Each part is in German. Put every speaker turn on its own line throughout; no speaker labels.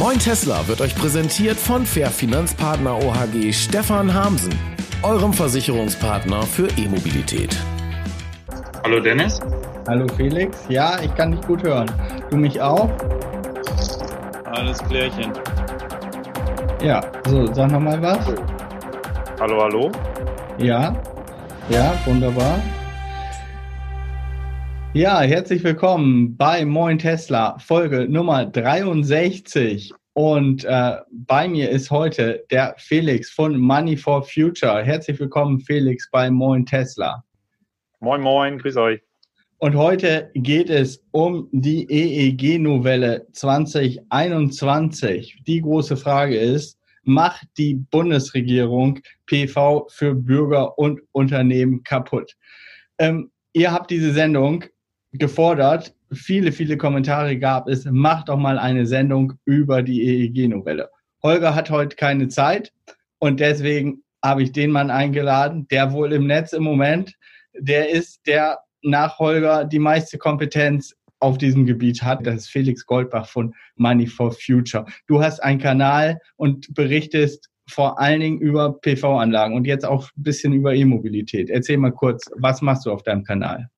Moin Tesla wird euch präsentiert von Fair Finanzpartner OHG Stefan Hamsen, eurem Versicherungspartner für E-Mobilität.
Hallo Dennis.
Hallo Felix. Ja, ich kann dich gut hören. Du mich auch?
Alles klärchen.
Ja, so, sag noch mal was.
Hallo, hallo.
Ja, ja, wunderbar. Ja, herzlich willkommen bei Moin Tesla, Folge Nummer 63. Und äh, bei mir ist heute der Felix von Money for Future. Herzlich willkommen, Felix, bei Moin Tesla.
Moin, moin, grüß euch.
Und heute geht es um die EEG-Novelle 2021. Die große Frage ist, macht die Bundesregierung PV für Bürger und Unternehmen kaputt? Ähm, ihr habt diese Sendung gefordert, viele, viele Kommentare gab es, macht doch mal eine Sendung über die EEG-Novelle. Holger hat heute keine Zeit und deswegen habe ich den Mann eingeladen, der wohl im Netz im Moment, der ist der nach Holger die meiste Kompetenz auf diesem Gebiet hat. Das ist Felix Goldbach von Money for Future. Du hast einen Kanal und berichtest vor allen Dingen über PV-Anlagen und jetzt auch ein bisschen über E-Mobilität. Erzähl mal kurz, was machst du auf deinem Kanal?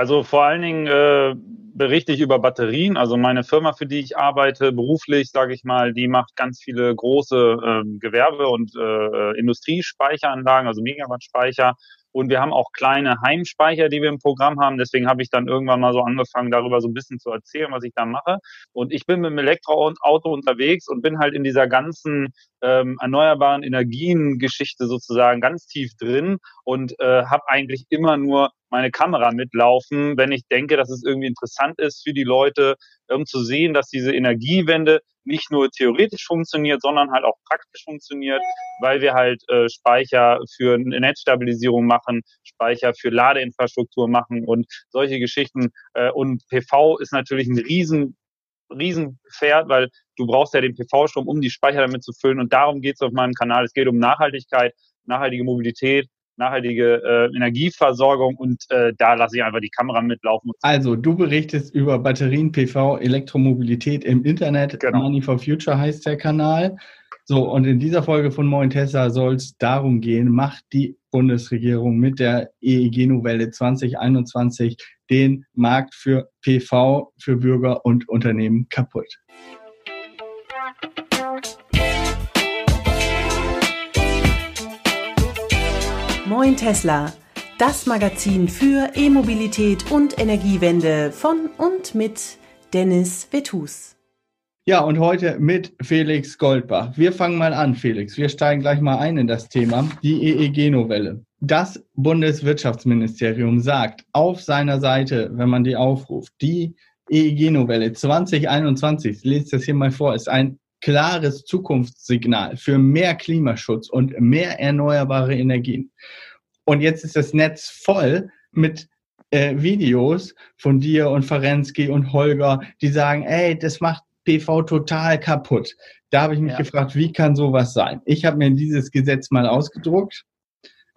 Also vor allen Dingen äh, berichte ich über Batterien. Also meine Firma, für die ich arbeite, beruflich, sage ich mal, die macht ganz viele große äh, Gewerbe- und äh, Industriespeicheranlagen, also Megawatt-Speicher. Und wir haben auch kleine Heimspeicher, die wir im Programm haben. Deswegen habe ich dann irgendwann mal so angefangen, darüber so ein bisschen zu erzählen, was ich da mache. Und ich bin mit dem Elektroauto unterwegs und bin halt in dieser ganzen ähm, erneuerbaren Energien-Geschichte sozusagen ganz tief drin und äh, habe eigentlich immer nur meine Kamera mitlaufen, wenn ich denke, dass es irgendwie interessant ist für die Leute, um zu sehen, dass diese Energiewende nicht nur theoretisch funktioniert, sondern halt auch praktisch funktioniert, weil wir halt äh, Speicher für Netzstabilisierung machen, Speicher für Ladeinfrastruktur machen und solche Geschichten. Äh, und PV ist natürlich ein riesen Riesenpferd, weil du brauchst ja den PV-Strom, um die Speicher damit zu füllen. Und darum geht es auf meinem Kanal. Es geht um Nachhaltigkeit, nachhaltige Mobilität, nachhaltige äh, Energieversorgung und äh, da lasse ich einfach die Kamera mitlaufen.
Also du berichtest über Batterien, PV, Elektromobilität im Internet. Genau. Money for Future heißt der Kanal. So, und in dieser Folge von Moin Tesla soll es darum gehen, macht die Bundesregierung mit der EEG-Novelle 2021 den Markt für PV für Bürger und Unternehmen kaputt.
Moin Tesla, das Magazin für E-Mobilität und Energiewende von und mit Dennis Vetus.
Ja, und heute mit Felix Goldbach. Wir fangen mal an, Felix. Wir steigen gleich mal ein in das Thema, die EEG-Novelle. Das Bundeswirtschaftsministerium sagt auf seiner Seite, wenn man die aufruft, die EEG-Novelle 2021, ich lese das hier mal vor, ist ein klares Zukunftssignal für mehr Klimaschutz und mehr erneuerbare Energien. Und jetzt ist das Netz voll mit äh, Videos von dir und Ferensky und Holger, die sagen, ey, das macht PV total kaputt. Da habe ich mich ja. gefragt, wie kann sowas sein? Ich habe mir dieses Gesetz mal ausgedruckt.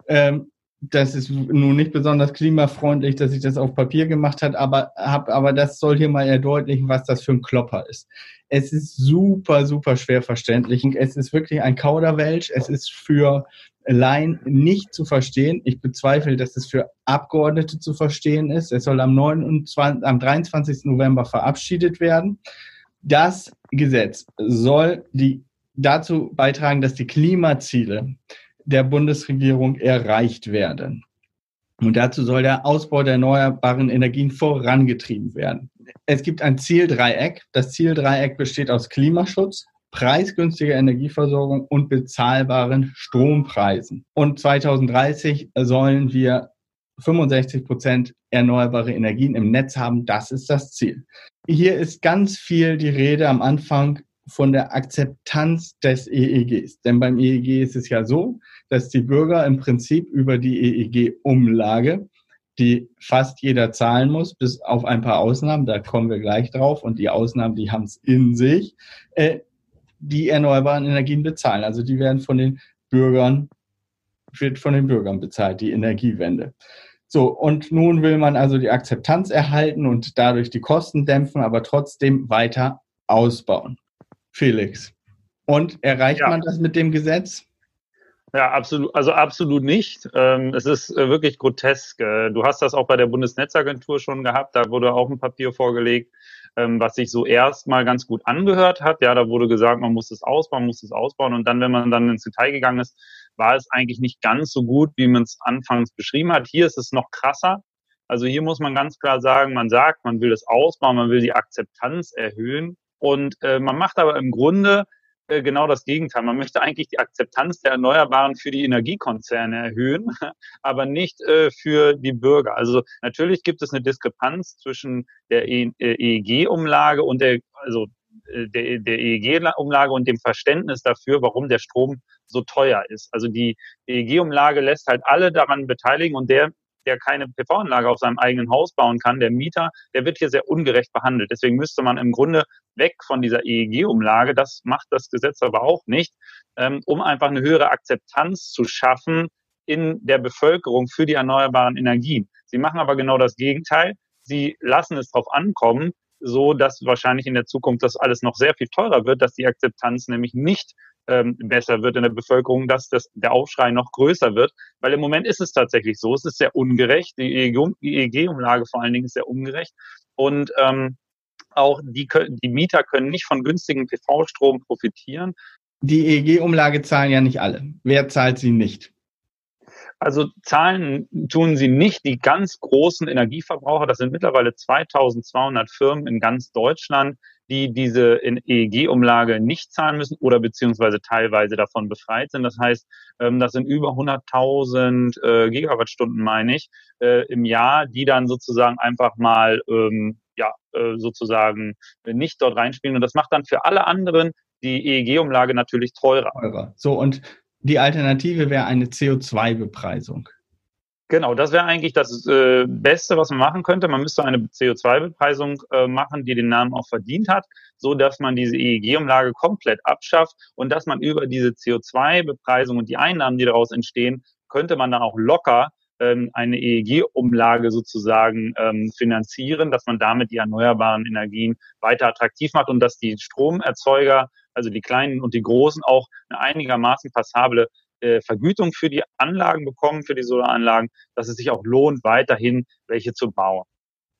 Ähm, das ist nun nicht besonders klimafreundlich, dass ich das auf Papier gemacht habe, aber, hab, aber das soll hier mal erdeutlichen, was das für ein Klopper ist. Es ist super, super schwer verständlich. Es ist wirklich ein Kauderwelsch. Es ist für Laien nicht zu verstehen. Ich bezweifle, dass es für Abgeordnete zu verstehen ist. Es soll am, 29, am 23. November verabschiedet werden. Das Gesetz soll die, dazu beitragen, dass die Klimaziele der Bundesregierung erreicht werden. Und dazu soll der Ausbau der erneuerbaren Energien vorangetrieben werden es gibt ein Zieldreieck. Das Zieldreieck besteht aus Klimaschutz, preisgünstiger Energieversorgung und bezahlbaren Strompreisen. Und 2030 sollen wir 65 Prozent erneuerbare Energien im Netz haben. Das ist das Ziel. Hier ist ganz viel die Rede am Anfang von der Akzeptanz des EEGs. Denn beim EEG ist es ja so, dass die Bürger im Prinzip über die EEG-Umlage die fast jeder zahlen muss, bis auf ein paar Ausnahmen, da kommen wir gleich drauf. Und die Ausnahmen, die haben es in sich, äh, die erneuerbaren Energien bezahlen. Also die werden von den Bürgern, wird von den Bürgern bezahlt, die Energiewende. So, und nun will man also die Akzeptanz erhalten und dadurch die Kosten dämpfen, aber trotzdem weiter ausbauen. Felix. Und erreicht ja. man das mit dem Gesetz?
Ja, absolut, also absolut nicht. Ähm, es ist äh, wirklich grotesk. Äh, du hast das auch bei der Bundesnetzagentur schon gehabt, da wurde auch ein Papier vorgelegt, ähm, was sich so erstmal ganz gut angehört hat. Ja, da wurde gesagt, man muss es ausbauen, muss es ausbauen. Und dann, wenn man dann ins Detail gegangen ist, war es eigentlich nicht ganz so gut, wie man es anfangs beschrieben hat. Hier ist es noch krasser. Also hier muss man ganz klar sagen, man sagt, man will es ausbauen, man will die Akzeptanz erhöhen. Und äh, man macht aber im Grunde genau das Gegenteil. Man möchte eigentlich die Akzeptanz der Erneuerbaren für die Energiekonzerne erhöhen, aber nicht äh, für die Bürger. Also natürlich gibt es eine Diskrepanz zwischen der EEG-Umlage äh, und der, also der, der EEG-Umlage und dem Verständnis dafür, warum der Strom so teuer ist. Also die EEG-Umlage lässt halt alle daran beteiligen und der der keine PV-Anlage auf seinem eigenen Haus bauen kann, der Mieter, der wird hier sehr ungerecht behandelt. Deswegen müsste man im Grunde weg von dieser EEG-Umlage, das macht das Gesetz aber auch nicht, ähm, um einfach eine höhere Akzeptanz zu schaffen in der Bevölkerung für die erneuerbaren Energien. Sie machen aber genau das Gegenteil. Sie lassen es darauf ankommen, so dass wahrscheinlich in der Zukunft das alles noch sehr viel teurer wird, dass die Akzeptanz nämlich nicht ähm, besser wird in der Bevölkerung, dass das, der Aufschrei noch größer wird. Weil im Moment ist es tatsächlich so, es ist sehr ungerecht. Die EEG-Umlage vor allen Dingen ist sehr ungerecht. Und ähm, auch die, die Mieter können nicht von günstigem PV-Strom profitieren.
Die EEG-Umlage zahlen ja nicht alle. Wer zahlt sie nicht?
Also zahlen tun sie nicht die ganz großen Energieverbraucher. Das sind mittlerweile 2200 Firmen in ganz Deutschland, die diese EEG-Umlage nicht zahlen müssen oder beziehungsweise teilweise davon befreit sind. Das heißt, ähm, das sind über 100.000 äh, Gigawattstunden, meine ich, äh, im Jahr, die dann sozusagen einfach mal ähm, ja äh, sozusagen nicht dort reinspielen. Und das macht dann für alle anderen die EEG-Umlage natürlich teurer. teurer.
So und die Alternative wäre eine CO2-Bepreisung.
Genau, das wäre eigentlich das äh, Beste, was man machen könnte. Man müsste eine CO2-Bepreisung äh, machen, die den Namen auch verdient hat, so dass man diese EEG-Umlage komplett abschafft und dass man über diese CO2-Bepreisung und die Einnahmen, die daraus entstehen, könnte man dann auch locker ähm, eine EEG-Umlage sozusagen ähm, finanzieren, dass man damit die erneuerbaren Energien weiter attraktiv macht und dass die Stromerzeuger, also die kleinen und die großen, auch eine einigermaßen passable äh, Vergütung für die Anlagen bekommen, für die Solaranlagen, dass es sich auch lohnt, weiterhin welche zu bauen.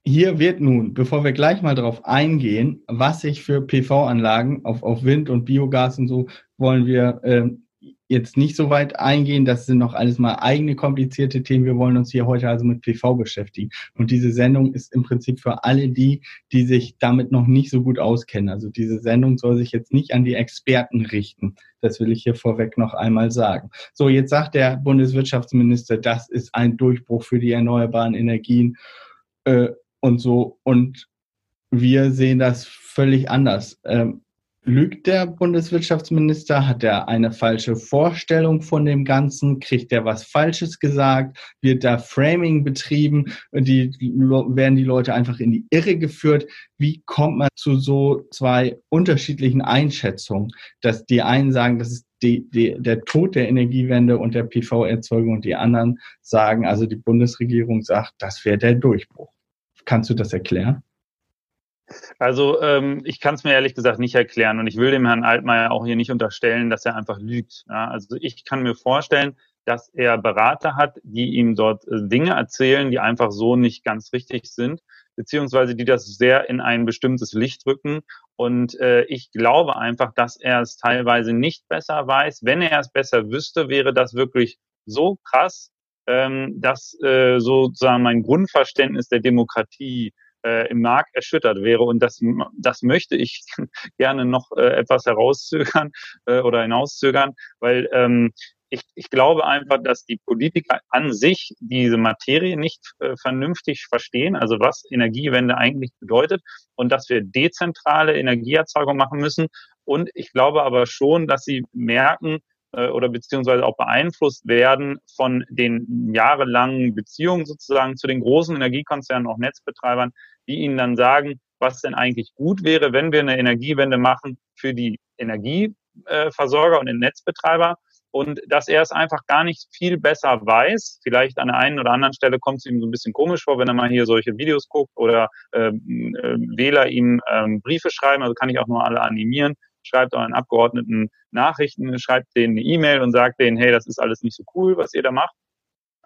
Hier wird nun, bevor wir gleich mal darauf eingehen, was sich für PV-Anlagen auf, auf Wind und Biogas und so wollen wir ähm, jetzt nicht so weit eingehen. Das sind noch alles mal eigene komplizierte Themen. Wir wollen uns hier heute also mit PV beschäftigen. Und diese Sendung ist im Prinzip für alle die, die sich damit noch nicht so gut auskennen. Also diese Sendung soll sich jetzt nicht an die Experten richten. Das will ich hier vorweg noch einmal sagen. So, jetzt sagt der Bundeswirtschaftsminister, das ist ein Durchbruch für die erneuerbaren Energien äh, und so. Und wir sehen das völlig anders. Ähm, Lügt der Bundeswirtschaftsminister? Hat er eine falsche Vorstellung von dem Ganzen? Kriegt er was Falsches gesagt? Wird da Framing betrieben? Die, werden die Leute einfach in die Irre geführt? Wie kommt man zu so zwei unterschiedlichen Einschätzungen? Dass die einen sagen, das ist die, die, der Tod der Energiewende und der PV-Erzeugung und die anderen sagen, also die Bundesregierung sagt, das wäre der Durchbruch. Kannst du das erklären?
Also ähm, ich kann es mir ehrlich gesagt nicht erklären und ich will dem Herrn Altmaier auch hier nicht unterstellen, dass er einfach lügt. Ja? Also ich kann mir vorstellen, dass er Berater hat, die ihm dort äh, Dinge erzählen, die einfach so nicht ganz richtig sind, beziehungsweise die das sehr in ein bestimmtes Licht rücken. Und äh, ich glaube einfach, dass er es teilweise nicht besser weiß. Wenn er es besser wüsste, wäre das wirklich so krass, ähm, dass äh, sozusagen mein Grundverständnis der Demokratie äh, im Markt erschüttert wäre. Und das, das möchte ich gerne noch äh, etwas herauszögern äh, oder hinauszögern, weil ähm, ich, ich glaube einfach, dass die Politiker an sich diese Materie nicht äh, vernünftig verstehen, also was Energiewende eigentlich bedeutet und dass wir dezentrale Energieerzeugung machen müssen. Und ich glaube aber schon, dass sie merken, oder beziehungsweise auch beeinflusst werden von den jahrelangen Beziehungen sozusagen zu den großen Energiekonzernen, auch Netzbetreibern, die ihnen dann sagen, was denn eigentlich gut wäre, wenn wir eine Energiewende machen für die Energieversorger und den Netzbetreiber. Und dass er es einfach gar nicht viel besser weiß. Vielleicht an der einen oder anderen Stelle kommt es ihm so ein bisschen komisch vor, wenn er mal hier solche Videos guckt oder ähm, äh, Wähler ihm ähm, Briefe schreiben, also kann ich auch nur alle animieren, schreibt euren Abgeordneten Nachrichten, schreibt denen eine E-Mail und sagt denen, hey, das ist alles nicht so cool, was ihr da macht.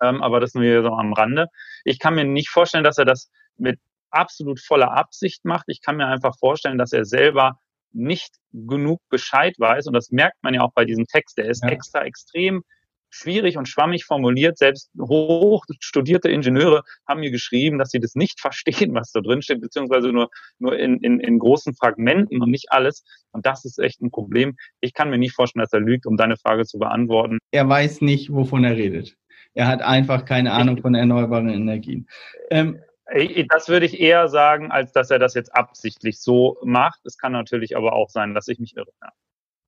Ähm, aber das nur so am Rande. Ich kann mir nicht vorstellen, dass er das mit absolut voller Absicht macht. Ich kann mir einfach vorstellen, dass er selber nicht genug Bescheid weiß. Und das merkt man ja auch bei diesem Text. Der ist ja. extra extrem schwierig und schwammig formuliert. Selbst hoch studierte Ingenieure haben mir geschrieben, dass sie das nicht verstehen, was da drin steht, beziehungsweise nur, nur in, in, in großen Fragmenten und nicht alles. Und das ist echt ein Problem. Ich kann mir nicht vorstellen, dass er lügt, um deine Frage zu beantworten.
Er weiß nicht, wovon er redet. Er hat einfach keine Ahnung von erneuerbaren Energien.
Ähm, das würde ich eher sagen, als dass er das jetzt absichtlich so macht. Es kann natürlich aber auch sein, dass ich mich irre.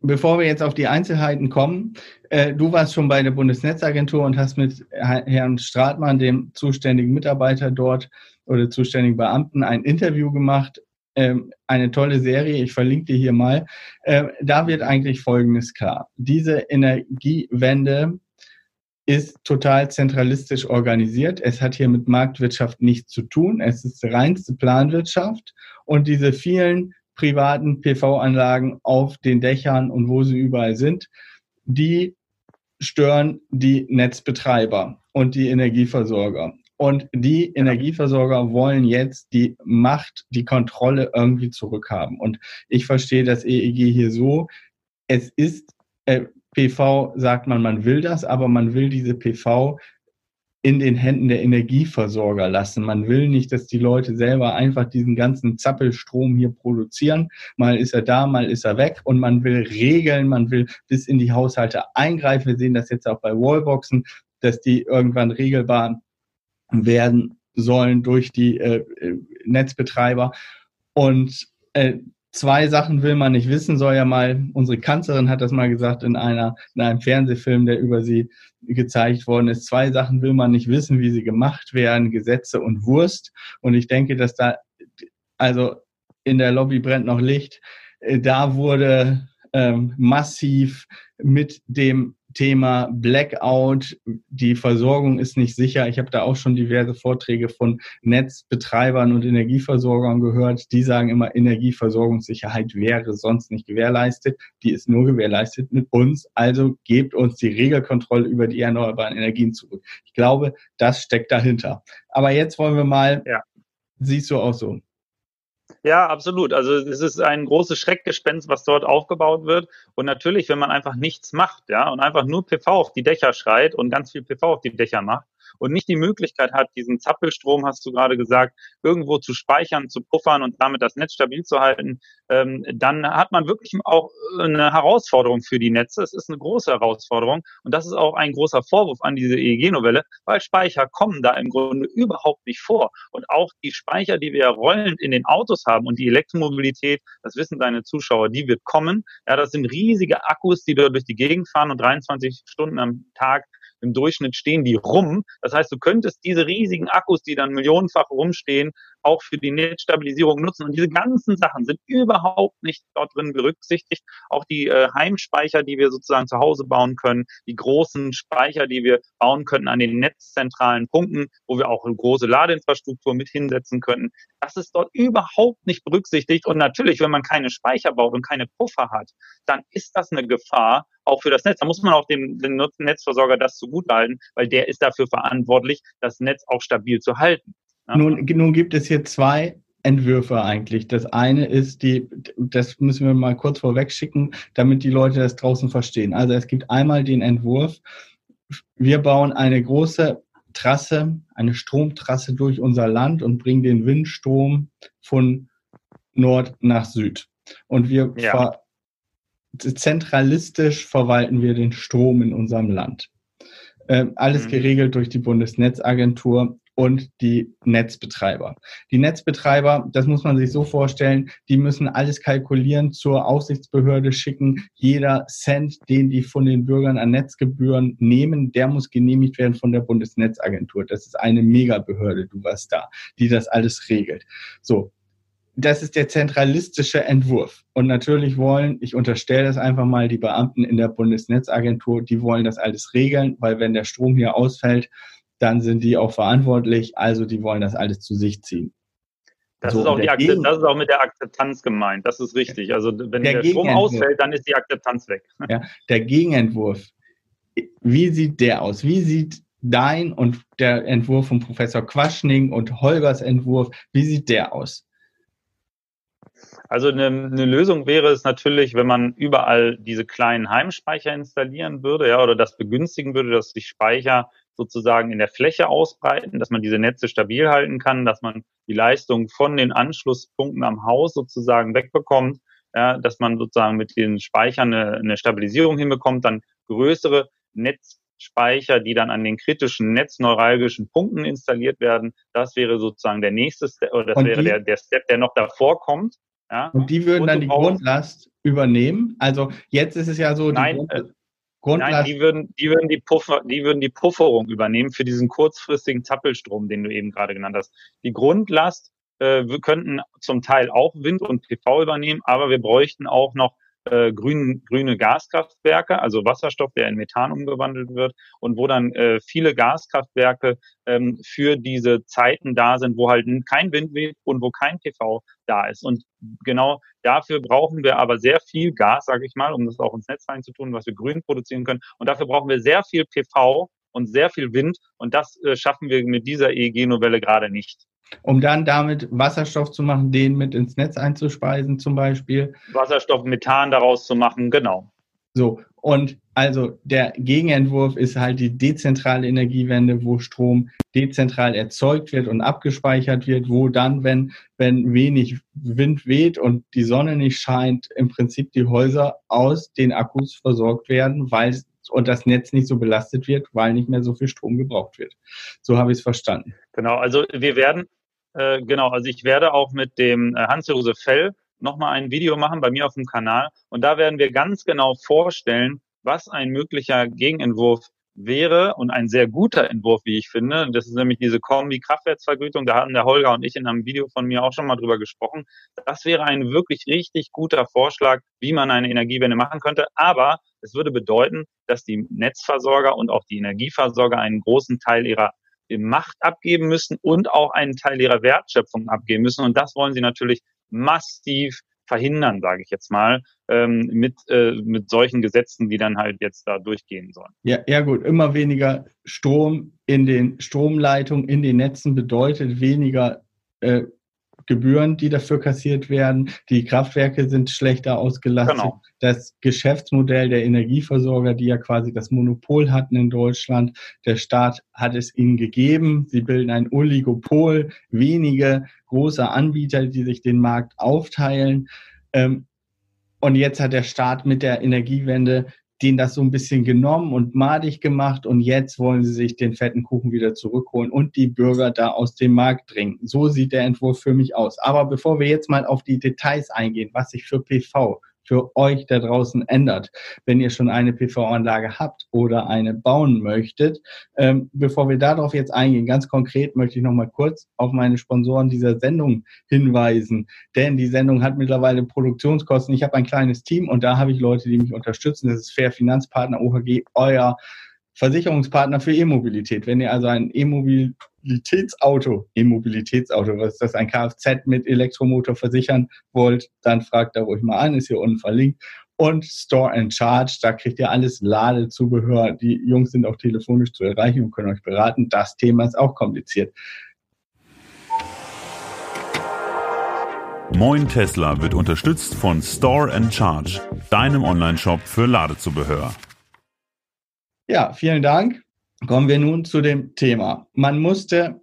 Bevor wir jetzt auf die Einzelheiten kommen, äh, du warst schon bei der Bundesnetzagentur und hast mit Herrn Stratmann, dem zuständigen Mitarbeiter dort oder zuständigen Beamten, ein Interview gemacht. Ähm, eine tolle Serie, ich verlinke dir hier mal. Äh, da wird eigentlich Folgendes klar. Diese Energiewende ist total zentralistisch organisiert. Es hat hier mit Marktwirtschaft nichts zu tun. Es ist reinste Planwirtschaft und diese vielen privaten PV-Anlagen auf den Dächern und wo sie überall sind, die stören die Netzbetreiber und die Energieversorger. Und die Energieversorger wollen jetzt die Macht, die Kontrolle irgendwie zurückhaben. Und ich verstehe das EEG hier so, es ist, äh, PV sagt man, man will das, aber man will diese PV in den Händen der Energieversorger lassen. Man will nicht, dass die Leute selber einfach diesen ganzen Zappelstrom hier produzieren. Mal ist er da, mal ist er weg und man will regeln, man will bis in die Haushalte eingreifen. Wir sehen das jetzt auch bei Wallboxen, dass die irgendwann regelbar werden sollen durch die äh, äh Netzbetreiber. Und äh, zwei Sachen will man nicht wissen, soll ja mal, unsere Kanzlerin hat das mal gesagt in einer, in einem Fernsehfilm, der über sie gezeigt worden ist. Zwei Sachen will man nicht wissen, wie sie gemacht werden, Gesetze und Wurst. Und ich denke, dass da, also in der Lobby brennt noch Licht. Äh, da wurde ähm, massiv mit dem Thema Blackout, die Versorgung ist nicht sicher. Ich habe da auch schon diverse Vorträge von Netzbetreibern und Energieversorgern gehört. Die sagen immer, Energieversorgungssicherheit wäre sonst nicht gewährleistet. Die ist nur gewährleistet mit uns. Also gebt uns die Regelkontrolle über die erneuerbaren Energien zurück. Ich glaube, das steckt dahinter. Aber jetzt wollen wir mal, ja. siehst du auch so.
Ja, absolut. Also es ist ein großes Schreckgespenst, was dort aufgebaut wird. Und natürlich, wenn man einfach nichts macht, ja, und einfach nur PV auf die Dächer schreit und ganz viel PV auf die Dächer macht, und nicht die Möglichkeit hat, diesen Zappelstrom, hast du gerade gesagt, irgendwo zu speichern, zu puffern und damit das Netz stabil zu halten, ähm, dann hat man wirklich auch eine Herausforderung für die Netze. Es ist eine große Herausforderung und das ist auch ein großer Vorwurf an diese EEG-Novelle, weil Speicher kommen da im Grunde überhaupt nicht vor. Und auch die Speicher, die wir rollend in den Autos haben und die Elektromobilität, das wissen deine Zuschauer, die wird kommen. Ja, das sind riesige Akkus, die dort durch die Gegend fahren und 23 Stunden am Tag im Durchschnitt stehen die rum. Das heißt, du könntest diese riesigen Akkus, die dann millionenfach rumstehen, auch für die Netzstabilisierung nutzen. Und diese ganzen Sachen sind überhaupt nicht dort drin berücksichtigt. Auch die äh, Heimspeicher, die wir sozusagen zu Hause bauen können, die großen Speicher, die wir bauen könnten an den netzzentralen Punkten, wo wir auch eine große Ladeinfrastruktur mit hinsetzen könnten. Das ist dort überhaupt nicht berücksichtigt. Und natürlich, wenn man keine Speicher baut und keine Puffer hat, dann ist das eine Gefahr, auch für das Netz. Da muss man auch dem, dem Netzversorger das zugutehalten, weil der ist dafür verantwortlich, das Netz auch stabil zu halten.
Ja? Nun, nun gibt es hier zwei Entwürfe eigentlich. Das eine ist die, das müssen wir mal kurz vorweg schicken, damit die Leute das draußen verstehen. Also es gibt einmal den Entwurf, wir bauen eine große Trasse, eine Stromtrasse durch unser Land und bringen den Windstrom von Nord nach Süd. Und wir ja zentralistisch verwalten wir den Strom in unserem Land. Äh, alles mhm. geregelt durch die Bundesnetzagentur und die Netzbetreiber. Die Netzbetreiber, das muss man sich so vorstellen, die müssen alles kalkulieren, zur Aufsichtsbehörde schicken. Jeder Cent, den die von den Bürgern an Netzgebühren nehmen, der muss genehmigt werden von der Bundesnetzagentur. Das ist eine Megabehörde, du warst da, die das alles regelt. So, das ist der zentralistische Entwurf. Und natürlich wollen, ich unterstelle das einfach mal, die Beamten in der Bundesnetzagentur, die wollen das alles regeln, weil wenn der Strom hier ausfällt, dann sind die auch verantwortlich, also die wollen das alles zu sich ziehen.
Das, so, ist auch die Gegen das ist auch mit der Akzeptanz gemeint. Das ist richtig. Also wenn der, der Strom ausfällt, dann ist die Akzeptanz weg.
Ja, der Gegenentwurf. Wie sieht der aus? Wie sieht dein und der Entwurf von Professor Quaschning und Holgers Entwurf, wie sieht der aus?
Also eine, eine, Lösung wäre es natürlich, wenn man überall diese kleinen Heimspeicher installieren würde, ja, oder das begünstigen würde, dass sich Speicher sozusagen in der Fläche ausbreiten, dass man diese Netze stabil halten kann, dass man die Leistung von den Anschlusspunkten am Haus sozusagen wegbekommt, ja, dass man sozusagen mit den Speichern eine, eine Stabilisierung hinbekommt, dann größere Netzspeicher, die dann an den kritischen netzneuralgischen Punkten installiert werden. Das wäre sozusagen der nächste Step, oder das Und wäre der, der Step, der noch davor kommt.
Ja? Und die würden Und dann die Grundlast übernehmen. Also jetzt ist es ja so,
Nein, äh, Grundlast Nein, die würden, die würden die Puffer, die würden die Pufferung übernehmen für diesen kurzfristigen Zappelstrom, den du eben gerade genannt hast. Die Grundlast äh, wir könnten zum Teil auch Wind und PV übernehmen, aber wir bräuchten auch noch äh, grün, grüne Gaskraftwerke, also Wasserstoff, der in Methan umgewandelt wird und wo dann äh, viele Gaskraftwerke ähm, für diese Zeiten da sind, wo halt kein Wind weht und wo kein PV da ist. Und genau dafür brauchen wir aber sehr viel Gas, sage ich mal, um das auch ins Netz reinzutun, was wir grün produzieren können. Und dafür brauchen wir sehr viel PV und sehr viel Wind. Und das äh, schaffen wir mit dieser EEG-Novelle gerade nicht
um dann damit Wasserstoff zu machen, den mit ins Netz einzuspeisen zum Beispiel.
Wasserstoff, Methan daraus zu machen, genau.
So, und also der Gegenentwurf ist halt die dezentrale Energiewende, wo Strom dezentral erzeugt wird und abgespeichert wird, wo dann, wenn, wenn wenig Wind weht und die Sonne nicht scheint, im Prinzip die Häuser aus den Akkus versorgt werden, weil und das Netz nicht so belastet wird, weil nicht mehr so viel Strom gebraucht wird. So habe ich es verstanden.
Genau, also wir werden, äh, genau, also ich werde auch mit dem äh, Hans-Josef Fell nochmal ein Video machen bei mir auf dem Kanal und da werden wir ganz genau vorstellen, was ein möglicher Gegenentwurf wäre und ein sehr guter Entwurf, wie ich finde. Das ist nämlich diese Kombi-Kraftwerksvergütung. Da hatten der Holger und ich in einem Video von mir auch schon mal drüber gesprochen. Das wäre ein wirklich richtig guter Vorschlag, wie man eine Energiewende machen könnte. Aber es würde bedeuten, dass die Netzversorger und auch die Energieversorger einen großen Teil ihrer Macht abgeben müssen und auch einen Teil ihrer Wertschöpfung abgeben müssen. Und das wollen sie natürlich massiv verhindern, sage ich jetzt mal, ähm, mit, äh, mit solchen Gesetzen, die dann halt jetzt da durchgehen sollen.
Ja, ja gut, immer weniger Strom in den Stromleitungen, in den Netzen bedeutet weniger äh, Gebühren, die dafür kassiert werden. Die Kraftwerke sind schlechter ausgelastet. Genau. Das Geschäftsmodell der Energieversorger, die ja quasi das Monopol hatten in Deutschland, der Staat hat es ihnen gegeben. Sie bilden ein Oligopol, wenige große Anbieter, die sich den Markt aufteilen. Ähm, und jetzt hat der Staat mit der Energiewende denen das so ein bisschen genommen und madig gemacht und jetzt wollen sie sich den fetten Kuchen wieder zurückholen und die Bürger da aus dem Markt drängen. So sieht der Entwurf für mich aus. Aber bevor wir jetzt mal auf die Details eingehen, was sich für PV für euch da draußen ändert, wenn ihr schon eine PV-Anlage habt oder eine bauen möchtet. Ähm, bevor wir darauf jetzt eingehen, ganz konkret möchte ich noch mal kurz auf meine Sponsoren dieser Sendung hinweisen, denn die Sendung hat mittlerweile Produktionskosten. Ich habe ein kleines Team und da habe ich Leute, die mich unterstützen. Das ist Fair Finanzpartner OHG, euer Versicherungspartner für E-Mobilität. Wenn ihr also ein E-Mobilitätsauto, E-Mobilitätsauto, was ist das, ein Kfz mit Elektromotor versichern wollt, dann fragt da ruhig mal an, ist hier unten verlinkt. Und Store and Charge, da kriegt ihr alles Ladezubehör. Die Jungs sind auch telefonisch zu erreichen und können euch beraten. Das Thema ist auch kompliziert.
Moin Tesla wird unterstützt von Store and Charge, deinem Online-Shop für Ladezubehör.
Ja, vielen Dank. Kommen wir nun zu dem Thema. Man musste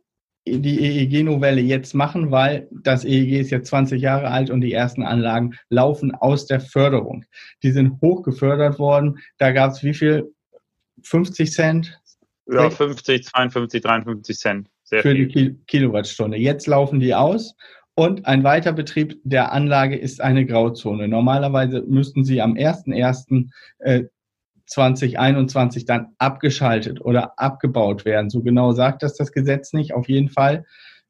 die EEG-Novelle jetzt machen, weil das EEG ist jetzt 20 Jahre alt und die ersten Anlagen laufen aus der Förderung. Die sind hoch gefördert worden. Da gab es wie viel? 50 Cent?
Ja, 50, 52, 53 Cent.
Sehr für viel. die Kilowattstunde. Jetzt laufen die aus. Und ein Weiterbetrieb der Anlage ist eine Grauzone. Normalerweise müssten Sie am 1.1. 2021 dann abgeschaltet oder abgebaut werden. So genau sagt das das Gesetz nicht. Auf jeden Fall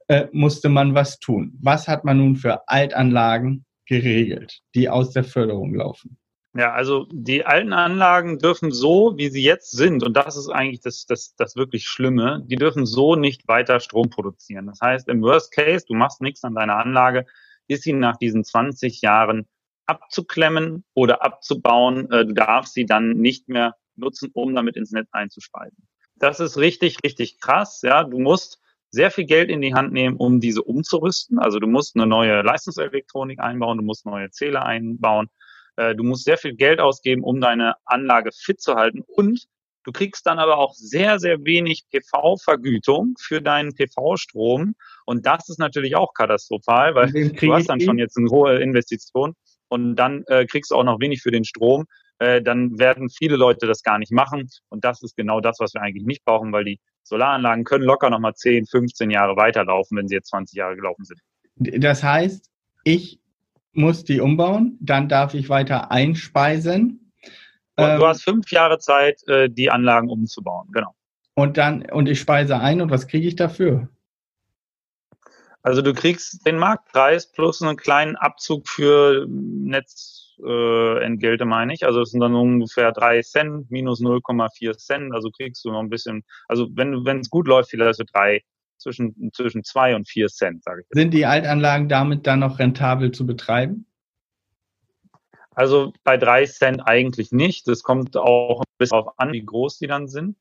äh, musste man was tun. Was hat man nun für Altanlagen geregelt, die aus der Förderung laufen?
Ja, also die alten Anlagen dürfen so, wie sie jetzt sind, und das ist eigentlich das, das, das wirklich Schlimme, die dürfen so nicht weiter Strom produzieren. Das heißt, im Worst Case, du machst nichts an deiner Anlage, ist sie nach diesen 20 Jahren abzuklemmen oder abzubauen. Äh, du darfst sie dann nicht mehr nutzen, um damit ins Netz einzuspeisen. Das ist richtig, richtig krass. Ja, du musst sehr viel Geld in die Hand nehmen, um diese umzurüsten. Also du musst eine neue Leistungselektronik einbauen, du musst neue Zähler einbauen äh, du musst sehr viel Geld ausgeben, um deine Anlage fit zu halten und du kriegst dann aber auch sehr, sehr wenig PV-Vergütung für deinen PV-Strom und das ist natürlich auch katastrophal, weil du hast dann schon jetzt eine hohe Investition und dann äh, kriegst du auch noch wenig für den Strom. Äh, dann werden viele Leute das gar nicht machen. Und das ist genau das, was wir eigentlich nicht brauchen, weil die Solaranlagen können locker nochmal 10, 15 Jahre weiterlaufen, wenn sie jetzt 20 Jahre gelaufen sind.
Das heißt, ich muss die umbauen, dann darf ich weiter einspeisen.
Du ähm, hast fünf Jahre Zeit, äh, die Anlagen umzubauen, genau.
Und dann, und ich speise ein und was kriege ich dafür?
Also du kriegst den Marktpreis plus einen kleinen Abzug für Netzentgelte, äh, meine ich. Also es sind dann ungefähr drei Cent minus 0,4 Cent. Also kriegst du noch ein bisschen, also wenn wenn es gut läuft, vielleicht so drei zwischen, zwischen zwei und vier Cent, sage ich.
Sind die Altanlagen damit dann noch rentabel zu betreiben?
Also bei drei Cent eigentlich nicht. Das kommt auch ein bisschen darauf an, wie groß die dann sind.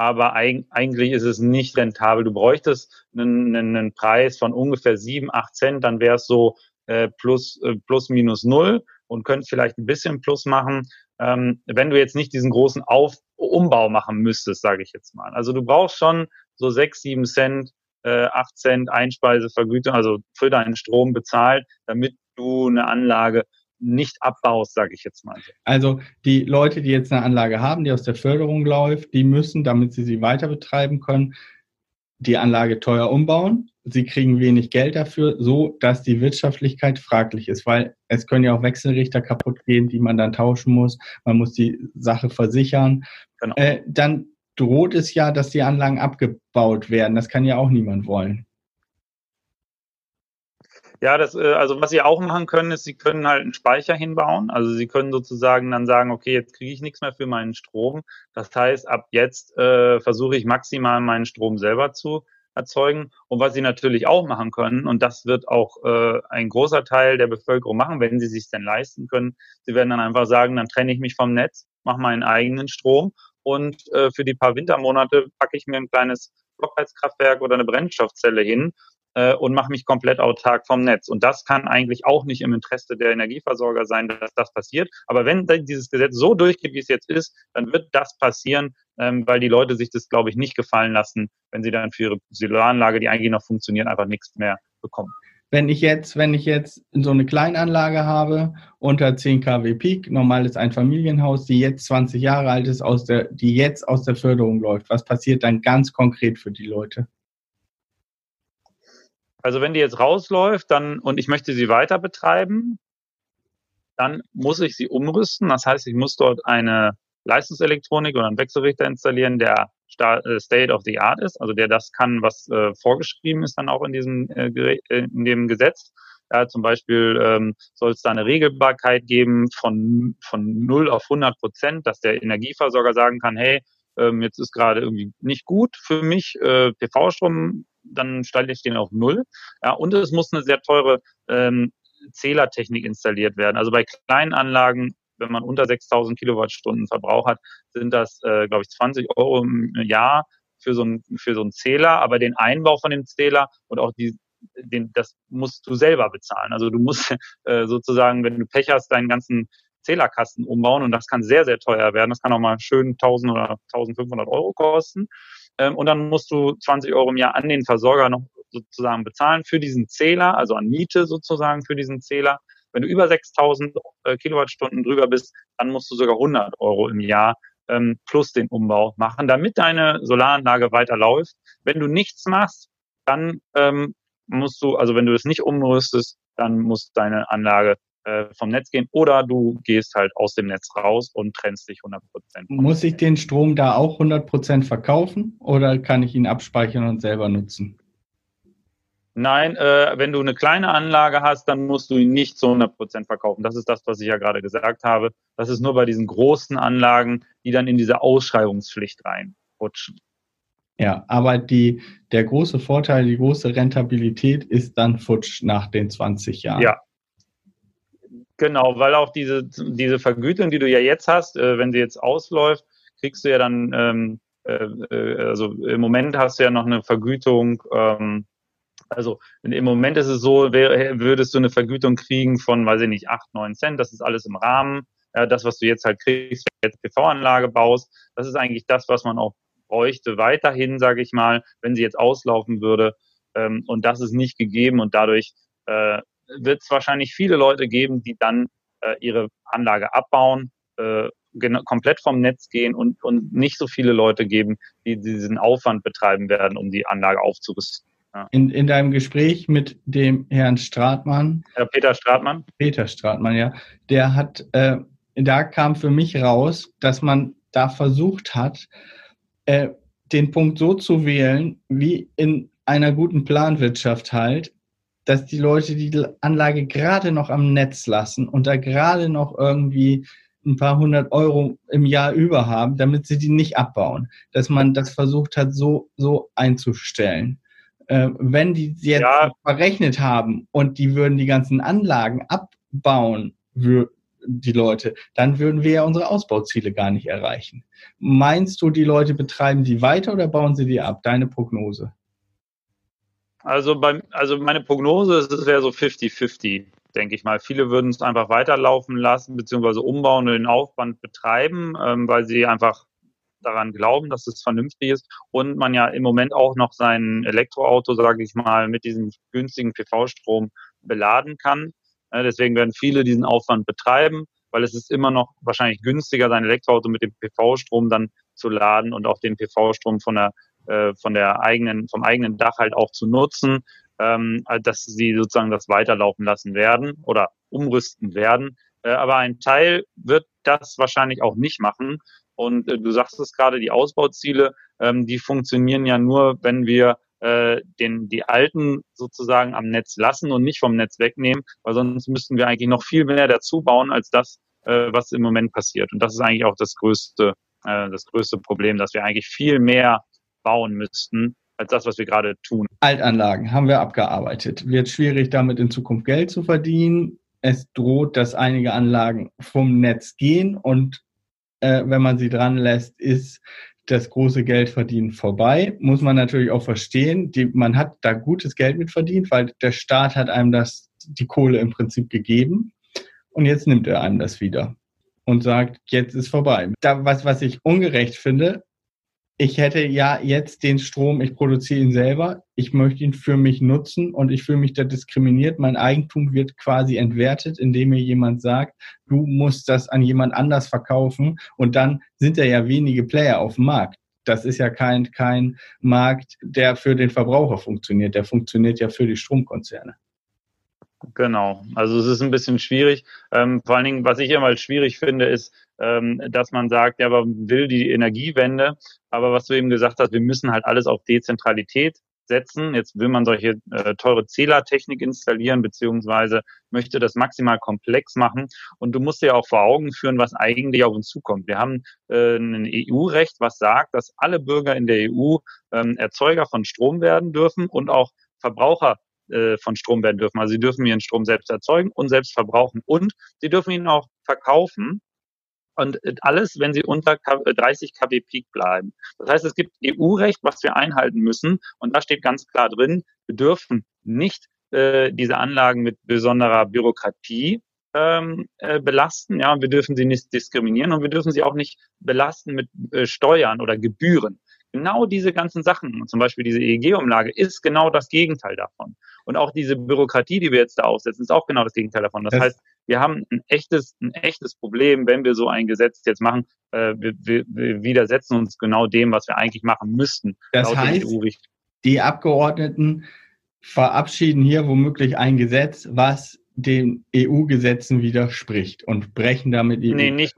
Aber eigentlich ist es nicht rentabel. Du bräuchtest einen, einen Preis von ungefähr sieben, acht Cent, dann wäre es so äh, plus, äh, plus minus null und könntest vielleicht ein bisschen plus machen, ähm, wenn du jetzt nicht diesen großen Auf Umbau machen müsstest, sage ich jetzt mal. Also du brauchst schon so sechs, sieben Cent äh, 8 Cent Einspeisevergütung, also für deinen Strom bezahlt, damit du eine Anlage nicht abbaust, sage ich jetzt mal.
Also die Leute, die jetzt eine Anlage haben, die aus der Förderung läuft, die müssen, damit sie sie weiter betreiben können, die Anlage teuer umbauen. Sie kriegen wenig Geld dafür, so dass die Wirtschaftlichkeit fraglich ist, weil es können ja auch Wechselrichter kaputt gehen, die man dann tauschen muss. Man muss die Sache versichern. Genau. Äh, dann droht es ja, dass die Anlagen abgebaut werden. Das kann ja auch niemand wollen.
Ja, das, äh, also was Sie auch machen können, ist, Sie können halt einen Speicher hinbauen. Also Sie können sozusagen dann sagen, okay, jetzt kriege ich nichts mehr für meinen Strom. Das heißt, ab jetzt äh, versuche ich maximal meinen Strom selber zu erzeugen. Und was Sie natürlich auch machen können, und das wird auch äh, ein großer Teil der Bevölkerung machen, wenn sie sich denn leisten können, Sie werden dann einfach sagen, dann trenne ich mich vom Netz, mache meinen eigenen Strom und äh, für die paar Wintermonate packe ich mir ein kleines Blockheizkraftwerk oder eine Brennstoffzelle hin äh, und mache mich komplett autark vom Netz. Und das kann eigentlich auch nicht im Interesse der Energieversorger sein, dass das passiert. Aber wenn dieses Gesetz so durchgeht, wie es jetzt ist, dann wird das passieren, ähm, weil die Leute sich das, glaube ich, nicht gefallen lassen, wenn sie dann für ihre Solaranlage, die eigentlich noch funktioniert, einfach nichts mehr bekommen
wenn ich jetzt, wenn ich jetzt so eine Kleinanlage habe unter 10 kW Peak, normal ist ein Familienhaus, die jetzt 20 Jahre alt ist, aus der, die jetzt aus der Förderung läuft, was passiert dann ganz konkret für die Leute?
Also wenn die jetzt rausläuft, dann und ich möchte sie weiter betreiben, dann muss ich sie umrüsten. Das heißt, ich muss dort eine Leistungselektronik oder einen Wechselrichter installieren, der äh, State of the Art ist, also der das kann, was äh, vorgeschrieben ist dann auch in diesem äh, äh in dem Gesetz. Ja, zum Beispiel ähm, soll es da eine Regelbarkeit geben von, von 0 auf 100 Prozent, dass der Energieversorger sagen kann, hey, ähm, jetzt ist gerade irgendwie nicht gut für mich, äh, PV-Strom, dann stelle ich den auf Null. Ja, und es muss eine sehr teure ähm, Zählertechnik installiert werden. Also bei kleinen Anlagen wenn man unter 6000 Kilowattstunden Verbrauch hat, sind das, äh, glaube ich, 20 Euro im Jahr für so, ein, für so einen Zähler. Aber den Einbau von dem Zähler und auch die, den, das musst du selber bezahlen. Also du musst äh, sozusagen, wenn du Pech hast, deinen ganzen Zählerkasten umbauen und das kann sehr, sehr teuer werden. Das kann auch mal schön 1000 oder 1500 Euro kosten. Ähm, und dann musst du 20 Euro im Jahr an den Versorger noch sozusagen bezahlen für diesen Zähler, also an Miete sozusagen für diesen Zähler. Wenn du über 6000 äh, Kilowattstunden drüber bist, dann musst du sogar 100 Euro im Jahr ähm, plus den Umbau machen, damit deine Solaranlage weiterläuft. Wenn du nichts machst, dann ähm, musst du, also wenn du es nicht umrüstest, dann muss deine Anlage äh, vom Netz gehen oder du gehst halt aus dem Netz raus und trennst dich 100 Prozent.
Muss ich den Strom da auch 100 Prozent verkaufen oder kann ich ihn abspeichern und selber nutzen?
Nein, äh, wenn du eine kleine Anlage hast, dann musst du ihn nicht zu 100 Prozent verkaufen. Das ist das, was ich ja gerade gesagt habe. Das ist nur bei diesen großen Anlagen, die dann in diese Ausschreibungspflicht reinrutschen.
Ja, aber die, der große Vorteil, die große Rentabilität ist dann futsch nach den 20 Jahren.
Ja. Genau, weil auch diese, diese Vergütung, die du ja jetzt hast, äh, wenn sie jetzt ausläuft, kriegst du ja dann, ähm, äh, äh also im Moment hast du ja noch eine Vergütung, ähm, also im Moment ist es so, würdest du eine Vergütung kriegen von, weiß ich nicht, 8, 9 Cent, das ist alles im Rahmen. Ja, das, was du jetzt halt kriegst, wenn du jetzt PV-Anlage baust, das ist eigentlich das, was man auch bräuchte weiterhin, sage ich mal, wenn sie jetzt auslaufen würde. Ähm, und das ist nicht gegeben und dadurch äh, wird es wahrscheinlich viele Leute geben, die dann äh, ihre Anlage abbauen, äh, komplett vom Netz gehen und, und nicht so viele Leute geben, die diesen Aufwand betreiben werden, um die Anlage aufzurüsten.
Ja. In, in deinem Gespräch mit dem Herrn Stratmann.
Herr Peter Stratmann.
Peter Stratmann, ja. Der hat, äh, da kam für mich raus, dass man da versucht hat, äh, den Punkt so zu wählen, wie in einer guten Planwirtschaft halt, dass die Leute die Anlage gerade noch am Netz lassen und da gerade noch irgendwie ein paar hundert Euro im Jahr über haben, damit sie die nicht abbauen. Dass man das versucht hat, so, so einzustellen. Äh, wenn die jetzt ja. verrechnet haben und die würden die ganzen Anlagen abbauen, die Leute, dann würden wir ja unsere Ausbauziele gar nicht erreichen. Meinst du, die Leute betreiben die weiter oder bauen sie die ab? Deine Prognose?
Also, beim, also meine Prognose ist, es wäre so 50-50, denke ich mal. Viele würden es einfach weiterlaufen lassen, beziehungsweise umbauen und den Aufwand betreiben, ähm, weil sie einfach daran glauben, dass es vernünftig ist und man ja im Moment auch noch sein Elektroauto, sage ich mal, mit diesem günstigen PV-Strom beladen kann. Deswegen werden viele diesen Aufwand betreiben, weil es ist immer noch wahrscheinlich günstiger, sein Elektroauto mit dem PV-Strom dann zu laden und auch den PV-Strom von der äh, von der eigenen vom eigenen Dach halt auch zu nutzen, ähm, dass sie sozusagen das weiterlaufen lassen werden oder umrüsten werden. Äh, aber ein Teil wird das wahrscheinlich auch nicht machen, und äh, du sagst es gerade, die Ausbauziele, ähm, die funktionieren ja nur, wenn wir äh, den, die alten sozusagen am Netz lassen und nicht vom Netz wegnehmen, weil sonst müssten wir eigentlich noch viel mehr dazu bauen als das, äh, was im Moment passiert. Und das ist eigentlich auch das größte, äh, das größte Problem, dass wir eigentlich viel mehr bauen müssten, als das, was wir gerade tun.
Altanlagen haben wir abgearbeitet. Wird schwierig, damit in Zukunft Geld zu verdienen. Es droht, dass einige Anlagen vom Netz gehen und äh, wenn man sie dran lässt, ist das große Geldverdienen vorbei. Muss man natürlich auch verstehen. Die, man hat da gutes Geld mit verdient, weil der Staat hat einem das, die Kohle im Prinzip gegeben. Und jetzt nimmt er einem das wieder und sagt, jetzt ist vorbei. Da, was, was ich ungerecht finde, ich hätte ja jetzt den Strom, ich produziere ihn selber, ich möchte ihn für mich nutzen und ich fühle mich da diskriminiert. Mein Eigentum wird quasi entwertet, indem mir jemand sagt, du musst das an jemand anders verkaufen und dann sind da ja wenige Player auf dem Markt. Das ist ja kein, kein Markt, der für den Verbraucher funktioniert, der funktioniert ja für die Stromkonzerne.
Genau, also es ist ein bisschen schwierig. Ähm, vor allen Dingen, was ich immer schwierig finde, ist, ähm, dass man sagt, ja, aber will die Energiewende, aber was du eben gesagt hast, wir müssen halt alles auf Dezentralität setzen. Jetzt will man solche äh, teure Zählertechnik installieren, beziehungsweise möchte das maximal komplex machen. Und du musst dir auch vor Augen führen, was eigentlich auf uns zukommt. Wir haben äh, ein EU-Recht, was sagt, dass alle Bürger in der EU ähm, Erzeuger von Strom werden dürfen und auch Verbraucher äh, von Strom werden dürfen. Also sie dürfen ihren Strom selbst erzeugen und selbst verbrauchen und sie dürfen ihn auch verkaufen. Und äh, alles, wenn sie unter 30 kW Peak bleiben. Das heißt, es gibt EU-Recht, was wir einhalten müssen. Und da steht ganz klar drin, wir dürfen nicht äh, diese Anlagen mit besonderer Bürokratie ähm, äh, belasten. Ja, wir dürfen sie nicht diskriminieren und wir dürfen sie auch nicht belasten mit äh, Steuern oder Gebühren. Genau diese ganzen Sachen, zum Beispiel diese EEG-Umlage, ist genau das Gegenteil davon. Und auch diese Bürokratie, die wir jetzt da aufsetzen, ist auch genau das Gegenteil davon. Das, das heißt, wir haben ein echtes, ein echtes Problem, wenn wir so ein Gesetz jetzt machen. Äh, wir, wir, wir widersetzen uns genau dem, was wir eigentlich machen müssten.
Das heißt, die Abgeordneten verabschieden hier womöglich ein Gesetz, was den EU-Gesetzen widerspricht und brechen damit
die. Nee, nicht,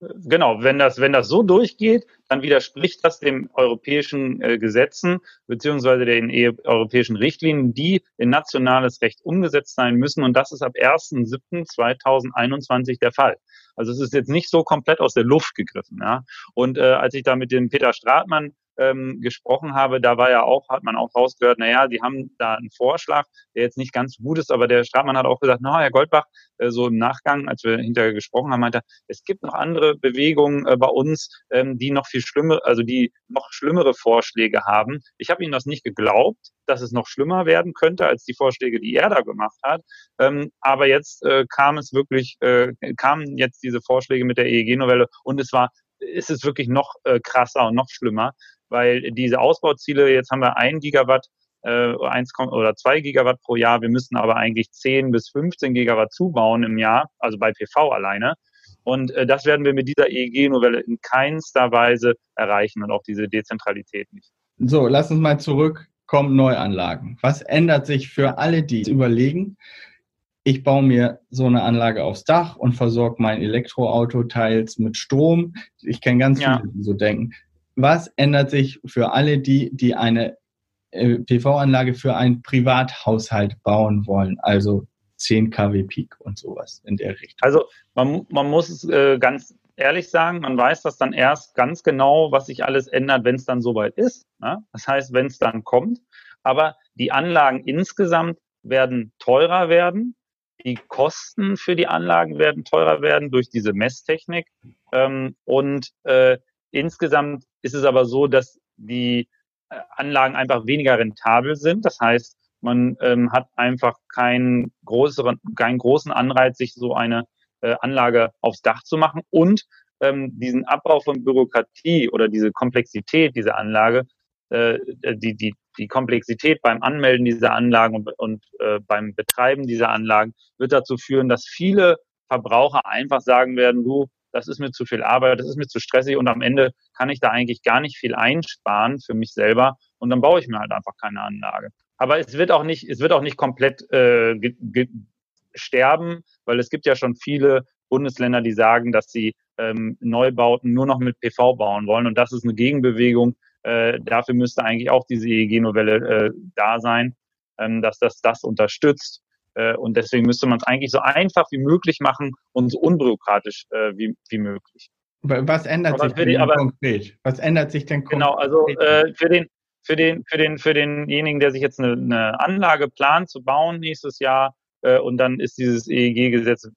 Genau, wenn das, wenn das so durchgeht, dann widerspricht das den europäischen äh, Gesetzen beziehungsweise den e europäischen Richtlinien, die in nationales Recht umgesetzt sein müssen. Und das ist ab 1.7.2021 der Fall. Also es ist jetzt nicht so komplett aus der Luft gegriffen. Ja? Und äh, als ich da mit dem Peter Stratmann ähm, gesprochen habe, da war ja auch, hat man auch rausgehört, naja, die haben da einen Vorschlag, der jetzt nicht ganz gut ist, aber der Stratmann hat auch gesagt, na, Herr Goldbach, äh, so im Nachgang, als wir hinterher gesprochen haben, meinte er, es gibt noch andere Bewegungen äh, bei uns, ähm, die noch viel schlimmer, also die noch schlimmere Vorschläge haben. Ich habe Ihnen das nicht geglaubt, dass es noch schlimmer werden könnte als die Vorschläge, die er da gemacht hat. Ähm, aber jetzt äh, kam es wirklich, äh, kamen jetzt diese Vorschläge mit der EEG-Novelle und es war ist es wirklich noch äh, krasser und noch schlimmer weil diese Ausbauziele, jetzt haben wir ein Gigawatt, äh, 1, oder zwei Gigawatt pro Jahr, wir müssen aber eigentlich 10 bis 15 Gigawatt zubauen im Jahr, also bei PV alleine. Und äh, das werden wir mit dieser EEG-Novelle in keinster Weise erreichen und auch diese Dezentralität nicht.
So, lass uns mal zurückkommen, Neuanlagen. Was ändert sich für alle, die überlegen, ich baue mir so eine Anlage aufs Dach und versorge mein Elektroauto teils mit Strom. Ich kenne ganz viele, die so denken was ändert sich für alle die, die eine äh, PV-Anlage für einen Privathaushalt bauen wollen? Also 10 kW Peak und sowas in der Richtung.
Also man, man muss es äh, ganz ehrlich sagen, man weiß das dann erst ganz genau, was sich alles ändert, wenn es dann soweit ist. Ne? Das heißt, wenn es dann kommt. Aber die Anlagen insgesamt werden teurer werden. Die Kosten für die Anlagen werden teurer werden durch diese Messtechnik. Ähm, und äh, insgesamt ist es aber so, dass die äh, Anlagen einfach weniger rentabel sind. Das heißt, man ähm, hat einfach keinen größeren, keinen großen Anreiz, sich so eine äh, Anlage aufs Dach zu machen und ähm, diesen Abbau von Bürokratie oder diese Komplexität dieser Anlage, äh, die, die, die Komplexität beim Anmelden dieser Anlagen und, und äh, beim Betreiben dieser Anlagen wird dazu führen, dass viele Verbraucher einfach sagen werden, du, das ist mir zu viel Arbeit, das ist mir zu stressig und am Ende kann ich da eigentlich gar nicht viel einsparen für mich selber und dann baue ich mir halt einfach keine Anlage. Aber es wird auch nicht, es wird auch nicht komplett äh, sterben, weil es gibt ja schon viele Bundesländer, die sagen, dass sie ähm, Neubauten nur noch mit PV bauen wollen und das ist eine Gegenbewegung. Äh, dafür müsste eigentlich auch diese EEG-Novelle äh, da sein, ähm, dass das das unterstützt. Äh, und deswegen müsste man es eigentlich so einfach wie möglich machen und so unbürokratisch äh, wie, wie möglich.
Was ändert aber sich denn die, aber, konkret? Was ändert sich denn
konkret? Genau, also äh, für den für den für den für denjenigen, der sich jetzt eine, eine Anlage plant zu bauen nächstes Jahr äh, und dann ist dieses EEG-Gesetz,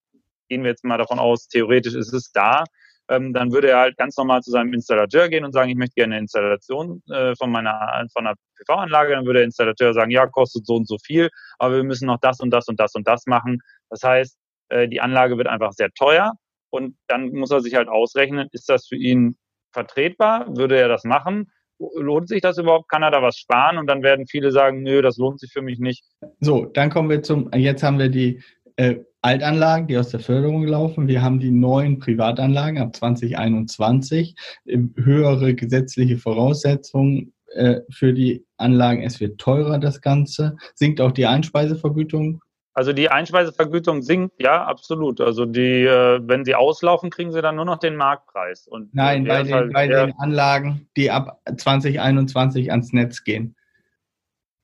gehen wir jetzt mal davon aus, theoretisch ist es da, ähm, dann würde er halt ganz normal zu seinem Installateur gehen und sagen, ich möchte gerne eine Installation äh, von meiner von einer PV-Anlage. Dann würde der Installateur sagen, ja, kostet so und so viel, aber wir müssen noch das und das und das und das machen. Das heißt, äh, die Anlage wird einfach sehr teuer und dann muss er sich halt ausrechnen, ist das für ihn vertretbar? Würde er das machen? lohnt sich das überhaupt? Kann er da was sparen? Und dann werden viele sagen, nö, das lohnt sich für mich nicht.
So, dann kommen wir zum, jetzt haben wir die äh, Altanlagen, die aus der Förderung laufen. Wir haben die neuen Privatanlagen ab 2021, äh, höhere gesetzliche Voraussetzungen äh, für die Anlagen. Es wird teurer, das Ganze. Sinkt auch die Einspeisevergütung?
Also die Einspeisevergütung sinkt, ja, absolut. Also die, äh, wenn sie auslaufen, kriegen sie dann nur noch den Marktpreis.
Und Nein, bei, den, halt bei den Anlagen, die ab 2021 ans Netz gehen.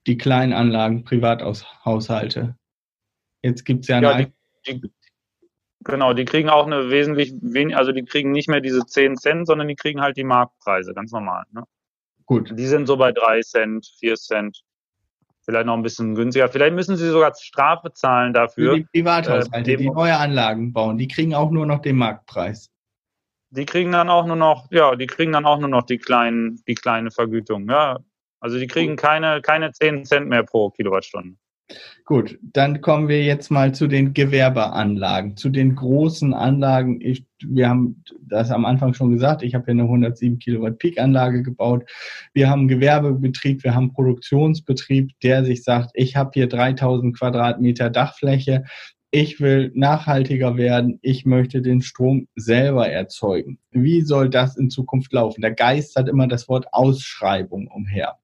Die kleinen Anlagen, Privathaushalte. Jetzt gibt es ja eine. Ja,
die, genau, die kriegen auch eine wesentlich wenig, also die kriegen nicht mehr diese 10 Cent, sondern die kriegen halt die Marktpreise, ganz normal. Ne?
Gut.
Die sind so bei 3 Cent, 4 Cent. Vielleicht noch ein bisschen günstiger. Vielleicht müssen sie sogar Strafe zahlen dafür.
Für die Privathaushalte, äh, die neue Anlagen bauen, die kriegen auch nur noch den Marktpreis.
Die kriegen dann auch nur noch, ja, die kriegen dann auch nur noch die kleinen, die kleine Vergütung, ja. Also die kriegen keine, keine 10 Cent mehr pro Kilowattstunde.
Gut, dann kommen wir jetzt mal zu den Gewerbeanlagen, zu den großen Anlagen. Ich, wir haben das am Anfang schon gesagt, ich habe hier eine 107 Kilowatt Peak-Anlage gebaut. Wir haben Gewerbebetrieb, wir haben Produktionsbetrieb, der sich sagt, ich habe hier 3000 Quadratmeter Dachfläche, ich will nachhaltiger werden, ich möchte den Strom selber erzeugen. Wie soll das in Zukunft laufen? Der Geist hat immer das Wort Ausschreibung umher.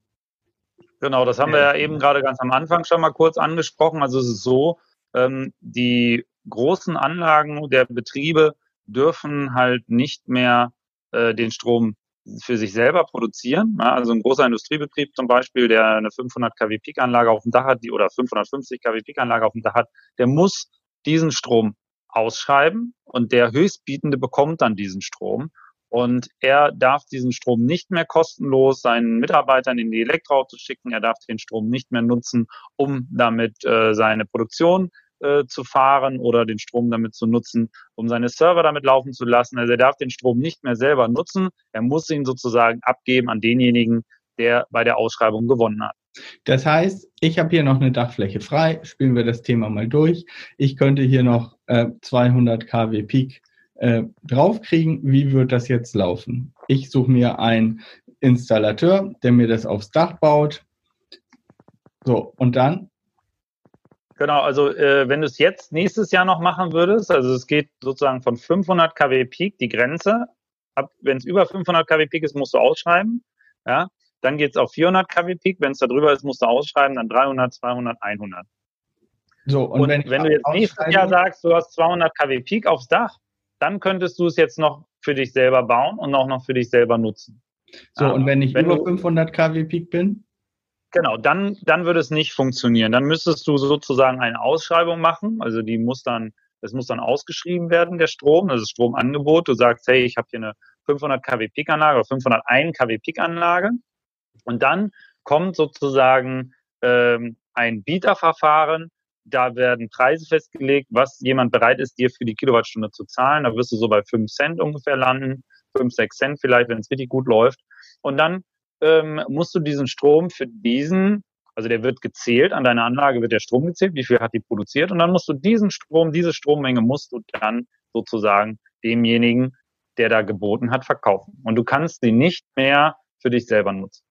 Genau, das haben wir ja eben gerade ganz am Anfang schon mal kurz angesprochen. Also es ist so, ähm, die großen Anlagen der Betriebe dürfen halt nicht mehr äh, den Strom für sich selber produzieren. Also ein großer Industriebetrieb zum Beispiel, der eine 500 kW Peak-Anlage auf dem Dach hat, die oder 550 kW Peak-Anlage auf dem Dach hat, der muss diesen Strom ausschreiben und der Höchstbietende bekommt dann diesen Strom. Und er darf diesen Strom nicht mehr kostenlos seinen Mitarbeitern in die Elektroautos schicken. Er darf den Strom nicht mehr nutzen, um damit äh, seine Produktion äh, zu fahren oder den Strom damit zu nutzen, um seine Server damit laufen zu lassen. Also er darf den Strom nicht mehr selber nutzen. Er muss ihn sozusagen abgeben an denjenigen, der bei der Ausschreibung gewonnen hat.
Das heißt, ich habe hier noch eine Dachfläche frei. Spielen wir das Thema mal durch. Ich könnte hier noch äh, 200 kW Peak äh, draufkriegen, wie wird das jetzt laufen? Ich suche mir einen Installateur, der mir das aufs Dach baut. So, und dann?
Genau, also äh, wenn du es jetzt nächstes Jahr noch machen würdest, also es geht sozusagen von 500 kW Peak die Grenze. Wenn es über 500 kW Peak ist, musst du ausschreiben. Ja, dann geht es auf 400 kW Peak. Wenn es da drüber ist, musst du ausschreiben. Dann 300, 200, 100. So, und, und wenn, wenn du jetzt nächstes Jahr sagst, du hast 200 kW Peak aufs Dach, dann könntest du es jetzt noch für dich selber bauen und auch noch für dich selber nutzen.
So, und wenn ich wenn über 500 kW Peak bin?
Genau, dann, dann würde es nicht funktionieren. Dann müsstest du sozusagen eine Ausschreibung machen. Also die muss dann, es muss dann ausgeschrieben werden, der Strom, das ist Stromangebot. Du sagst, hey, ich habe hier eine 500 kW Peak-Anlage oder 501 kW Peak-Anlage. Und dann kommt sozusagen ähm, ein Bieterverfahren, da werden Preise festgelegt, was jemand bereit ist, dir für die Kilowattstunde zu zahlen. Da wirst du so bei 5 Cent ungefähr landen, 5, 6 Cent vielleicht, wenn es richtig gut läuft. Und dann ähm, musst du diesen Strom für diesen, also der wird gezählt, an deiner Anlage wird der Strom gezählt, wie viel hat die produziert. Und dann musst du diesen Strom, diese Strommenge musst du dann sozusagen demjenigen, der da geboten hat, verkaufen. Und du kannst sie nicht mehr für dich selber nutzen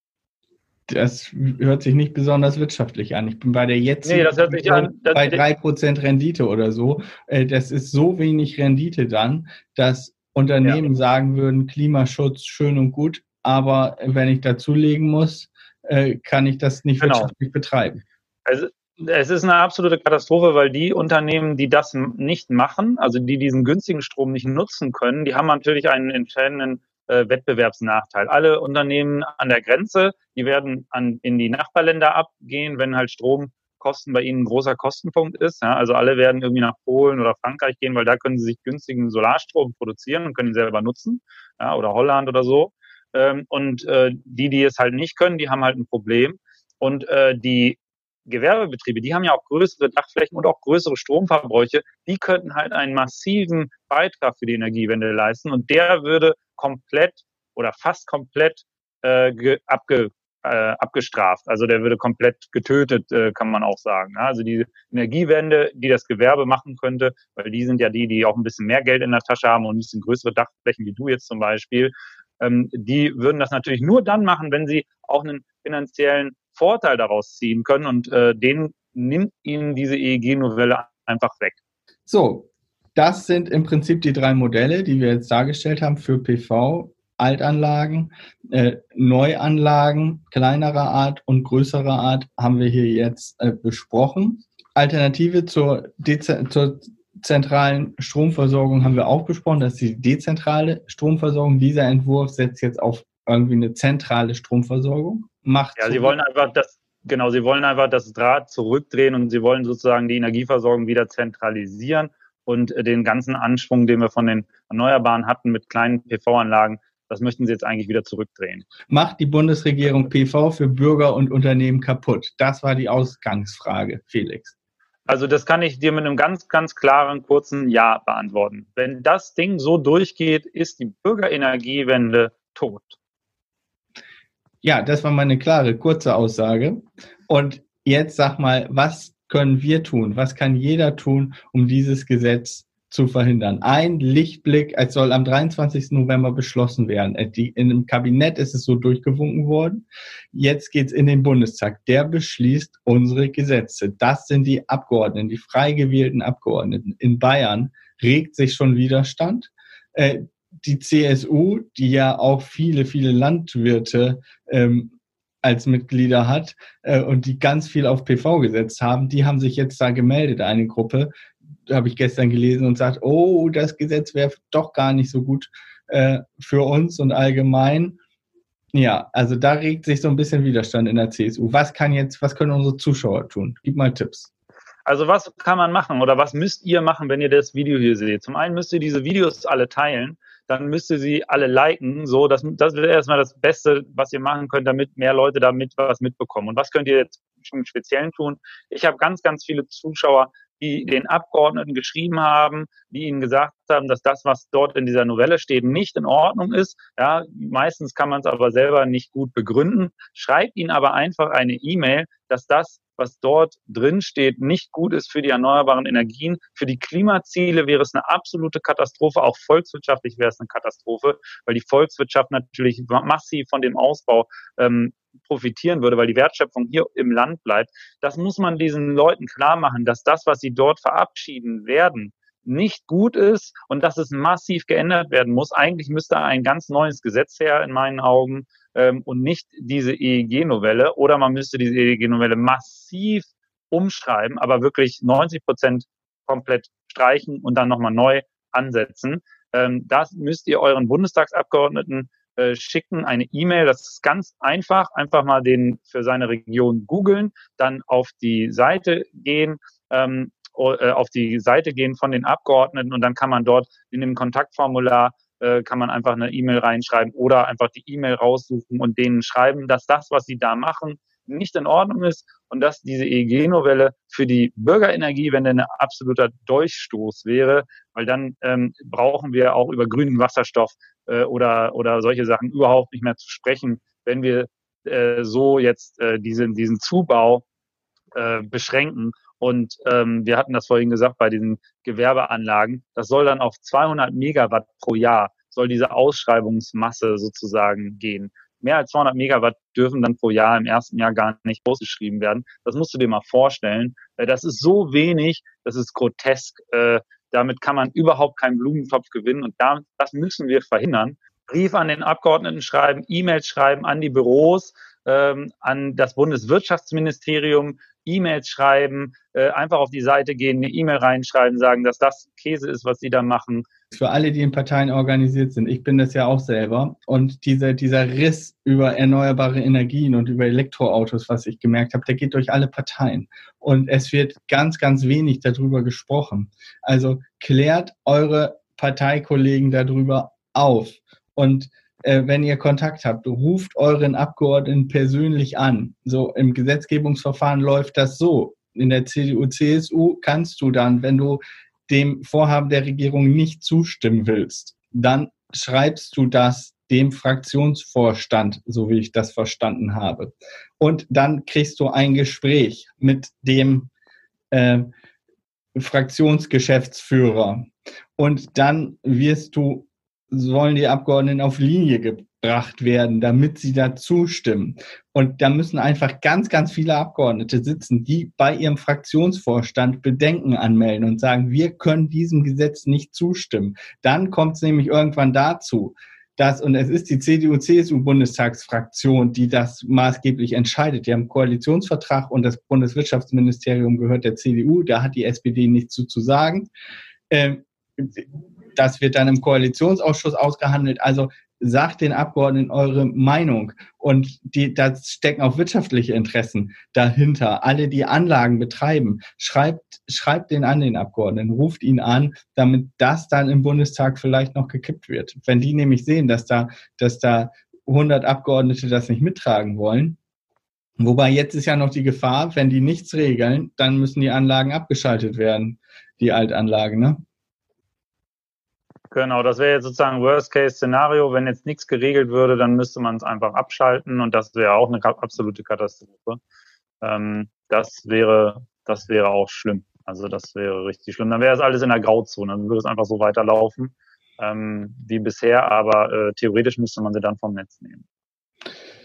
das hört sich nicht besonders wirtschaftlich an. Ich bin bei der jetzigen nee, das hört sich an, bei drei Prozent Rendite oder so. Äh, das ist so wenig Rendite dann, dass Unternehmen ja. sagen würden, Klimaschutz schön und gut, aber wenn ich dazulegen muss, äh, kann ich das nicht genau. wirtschaftlich betreiben.
Also es ist eine absolute Katastrophe, weil die Unternehmen, die das nicht machen, also die diesen günstigen Strom nicht nutzen können, die haben natürlich einen entscheidenden äh, Wettbewerbsnachteil. Alle Unternehmen an der Grenze, die werden an, in die Nachbarländer abgehen, wenn halt Stromkosten bei ihnen ein großer Kostenpunkt ist. Ja, also alle werden irgendwie nach Polen oder Frankreich gehen, weil da können sie sich günstigen Solarstrom produzieren und können ihn selber nutzen. Ja, oder Holland oder so. Ähm, und äh, die, die es halt nicht können, die haben halt ein Problem. Und äh, die Gewerbebetriebe, die haben ja auch größere Dachflächen und auch größere Stromverbräuche, die könnten halt einen massiven Beitrag für die Energiewende leisten und der würde komplett oder fast komplett äh, abge, äh, abgestraft. Also der würde komplett getötet, äh, kann man auch sagen. Also die Energiewende, die das Gewerbe machen könnte, weil die sind ja die, die auch ein bisschen mehr Geld in der Tasche haben und ein bisschen größere Dachflächen wie du jetzt zum Beispiel, ähm, die würden das natürlich nur dann machen, wenn sie auch einen finanziellen Vorteil daraus ziehen können und äh, den nimmt ihnen diese EEG-Novelle einfach weg.
So, das sind im Prinzip die drei Modelle, die wir jetzt dargestellt haben für PV, Altanlagen, äh, Neuanlagen kleinerer Art und größerer Art haben wir hier jetzt äh, besprochen. Alternative zur, Deze zur zentralen Stromversorgung haben wir auch besprochen, das ist die dezentrale Stromversorgung. Dieser Entwurf setzt jetzt auf irgendwie eine zentrale Stromversorgung. Macht
ja, sie wollen einfach das, genau, sie wollen einfach das Draht zurückdrehen und sie wollen sozusagen die Energieversorgung wieder zentralisieren und äh, den ganzen Anschwung, den wir von den Erneuerbaren hatten mit kleinen PV-Anlagen, das möchten sie jetzt eigentlich wieder zurückdrehen.
Macht die Bundesregierung PV für Bürger und Unternehmen kaputt? Das war die Ausgangsfrage, Felix.
Also das kann ich dir mit einem ganz, ganz klaren, kurzen Ja beantworten. Wenn das Ding so durchgeht, ist die Bürgerenergiewende tot.
Ja, das war meine klare, kurze Aussage. Und jetzt sag mal, was können wir tun? Was kann jeder tun, um dieses Gesetz zu verhindern? Ein Lichtblick, es soll am 23. November beschlossen werden. Äh, in dem Kabinett ist es so durchgewunken worden. Jetzt geht's in den Bundestag. Der beschließt unsere Gesetze. Das sind die Abgeordneten, die frei gewählten Abgeordneten. In Bayern regt sich schon Widerstand. Äh, die CSU, die ja auch viele, viele Landwirte ähm, als Mitglieder hat äh, und die ganz viel auf PV gesetzt haben, die haben sich jetzt da gemeldet, eine Gruppe. habe ich gestern gelesen und sagt, oh, das Gesetz wäre doch gar nicht so gut äh, für uns und allgemein. Ja, also da regt sich so ein bisschen Widerstand in der CSU. Was kann jetzt, was können unsere Zuschauer tun? Gib mal Tipps.
Also was kann man machen oder was müsst ihr machen, wenn ihr das Video hier seht? Zum einen müsst ihr diese Videos alle teilen, dann müsst ihr sie alle liken. So, das, das wäre erstmal das Beste, was ihr machen könnt, damit mehr Leute damit was mitbekommen. Und was könnt ihr jetzt im Speziellen tun? Ich habe ganz, ganz viele Zuschauer, die den Abgeordneten geschrieben haben, die ihnen gesagt haben, dass das, was dort in dieser Novelle steht, nicht in Ordnung ist. Ja, meistens kann man es aber selber nicht gut begründen. Schreibt ihnen aber einfach eine E-Mail, dass das, was dort drin steht, nicht gut ist für die erneuerbaren Energien. Für die Klimaziele wäre es eine absolute Katastrophe. Auch volkswirtschaftlich wäre es eine Katastrophe, weil die Volkswirtschaft natürlich massiv von dem Ausbau ähm, profitieren würde, weil die Wertschöpfung hier im Land bleibt. Das muss man diesen Leuten klar machen, dass das, was sie dort verabschieden werden, nicht gut ist und dass es massiv geändert werden muss. Eigentlich müsste ein ganz neues Gesetz her in meinen Augen ähm, und nicht diese EEG-Novelle oder man müsste diese EEG-Novelle massiv umschreiben, aber wirklich 90 Prozent komplett streichen und dann nochmal neu ansetzen. Ähm, das müsst ihr euren Bundestagsabgeordneten äh, schicken eine E-Mail. Das ist ganz einfach. Einfach mal den für seine Region googeln, dann auf die Seite gehen, ähm, äh, auf die Seite gehen von den Abgeordneten und dann kann man dort in dem Kontaktformular äh, kann man einfach eine E-Mail reinschreiben oder einfach die E-Mail raussuchen und denen schreiben, dass das, was sie da machen, nicht in Ordnung ist und dass diese EEG-Novelle für die Bürgerenergiewende ein absoluter Durchstoß wäre, weil dann ähm, brauchen wir auch über grünen Wasserstoff äh, oder, oder solche Sachen überhaupt nicht mehr zu sprechen, wenn wir äh, so jetzt äh, diesen, diesen Zubau äh, beschränken. Und ähm, wir hatten das vorhin gesagt bei diesen Gewerbeanlagen, das soll dann auf 200 Megawatt pro Jahr, soll diese Ausschreibungsmasse sozusagen gehen mehr als 200 Megawatt dürfen dann pro Jahr im ersten Jahr gar nicht ausgeschrieben werden. Das musst du dir mal vorstellen. Äh, das ist so wenig, das ist grotesk. Äh, damit kann man überhaupt keinen Blumentopf gewinnen und das müssen wir verhindern. Brief an den Abgeordneten schreiben, E-Mails schreiben an die Büros, ähm, an das Bundeswirtschaftsministerium, E-Mails schreiben, äh, einfach auf die Seite gehen, eine E-Mail reinschreiben, sagen, dass das Käse ist, was sie da machen.
Für alle, die in Parteien organisiert sind, ich bin das ja auch selber. Und dieser, dieser Riss über erneuerbare Energien und über Elektroautos, was ich gemerkt habe, der geht durch alle Parteien. Und es wird ganz, ganz wenig darüber gesprochen. Also klärt eure Parteikollegen darüber auf. Und äh, wenn ihr Kontakt habt, ruft euren Abgeordneten persönlich an. So im Gesetzgebungsverfahren läuft das so. In der CDU, CSU kannst du dann, wenn du dem Vorhaben der Regierung nicht zustimmen willst, dann schreibst du das dem Fraktionsvorstand, so wie ich das verstanden habe. Und dann kriegst du ein Gespräch mit dem äh, Fraktionsgeschäftsführer. Und dann wirst du sollen die Abgeordneten auf Linie gebracht werden, damit sie da zustimmen. Und da müssen einfach ganz, ganz viele Abgeordnete sitzen, die bei ihrem Fraktionsvorstand Bedenken anmelden und sagen, wir können diesem Gesetz nicht zustimmen. Dann kommt es nämlich irgendwann dazu, dass, und es ist die CDU-CSU-Bundestagsfraktion, die das maßgeblich entscheidet. Die haben Koalitionsvertrag und das Bundeswirtschaftsministerium gehört der CDU, da hat die SPD nichts zu, zu sagen. Ähm, das wird dann im Koalitionsausschuss ausgehandelt. Also sagt den Abgeordneten eure Meinung. Und die, da stecken auch wirtschaftliche Interessen dahinter. Alle, die Anlagen betreiben, schreibt, schreibt den an, den Abgeordneten, ruft ihn an, damit das dann im Bundestag vielleicht noch gekippt wird. Wenn die nämlich sehen, dass da, dass da 100 Abgeordnete das nicht mittragen wollen, Wobei jetzt ist ja noch die Gefahr, wenn die nichts regeln, dann müssen die Anlagen abgeschaltet werden, die Altanlagen, ne?
Genau, das wäre jetzt sozusagen Worst-Case-Szenario. Wenn jetzt nichts geregelt würde, dann müsste man es einfach abschalten und das wäre auch eine absolute Katastrophe. Ähm, das wäre, das wäre auch schlimm. Also das wäre richtig schlimm. Dann wäre es alles in der Grauzone. Dann würde es einfach so weiterlaufen ähm, wie bisher, aber äh, theoretisch müsste man sie dann vom Netz nehmen.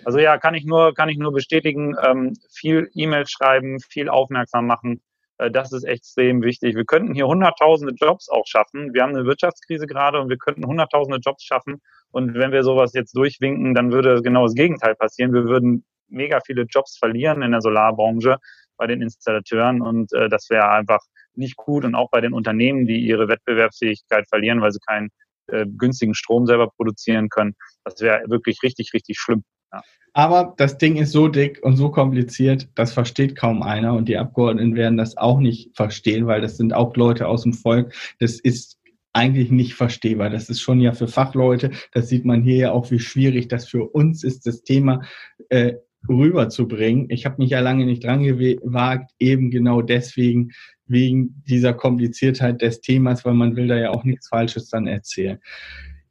Also ja, kann ich nur, kann ich nur bestätigen. Ähm, viel E-Mail schreiben, viel aufmerksam machen das ist extrem wichtig. Wir könnten hier hunderttausende Jobs auch schaffen. Wir haben eine Wirtschaftskrise gerade und wir könnten hunderttausende Jobs schaffen. Und wenn wir sowas jetzt durchwinken, dann würde genau das Gegenteil passieren. Wir würden mega viele Jobs verlieren in der Solarbranche, bei den Installateuren und äh, das wäre einfach nicht gut und auch bei den Unternehmen, die ihre Wettbewerbsfähigkeit verlieren, weil sie keinen äh, günstigen Strom selber produzieren können. Das wäre wirklich richtig, richtig schlimm. Ja.
Aber das Ding ist so dick und so kompliziert, das versteht kaum einer und die Abgeordneten werden das auch nicht verstehen, weil das sind auch Leute aus dem Volk. Das ist eigentlich nicht verstehbar. Das ist schon ja für Fachleute. Das sieht man hier ja auch, wie schwierig das für uns ist, das Thema äh, rüberzubringen. Ich habe mich ja lange nicht dran gewagt, eben genau deswegen, wegen dieser Kompliziertheit des Themas, weil man will da ja auch nichts Falsches dann erzählen.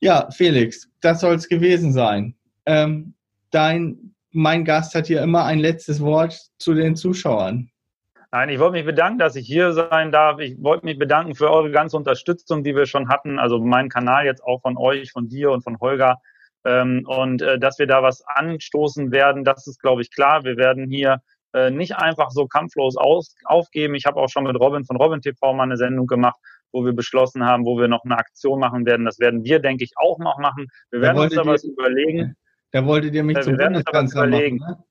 Ja, Felix, das soll es gewesen sein. Ähm, dein, mein Gast hat hier immer ein letztes Wort zu den Zuschauern.
Nein, ich wollte mich bedanken, dass ich hier sein darf. Ich wollte mich bedanken für eure ganze Unterstützung, die wir schon hatten. Also meinen Kanal jetzt auch von euch, von dir und von Holger. Ähm, und äh, dass wir da was anstoßen werden, das ist, glaube ich, klar. Wir werden hier äh, nicht einfach so kampflos aus, aufgeben. Ich habe auch schon mit Robin von Robin TV mal eine Sendung gemacht, wo wir beschlossen haben, wo wir noch eine Aktion machen werden. Das werden wir, denke ich, auch noch machen. Wir werden uns da was überlegen.
Da wolltet ihr mich ja, zum Bundeskanzler machen, ne?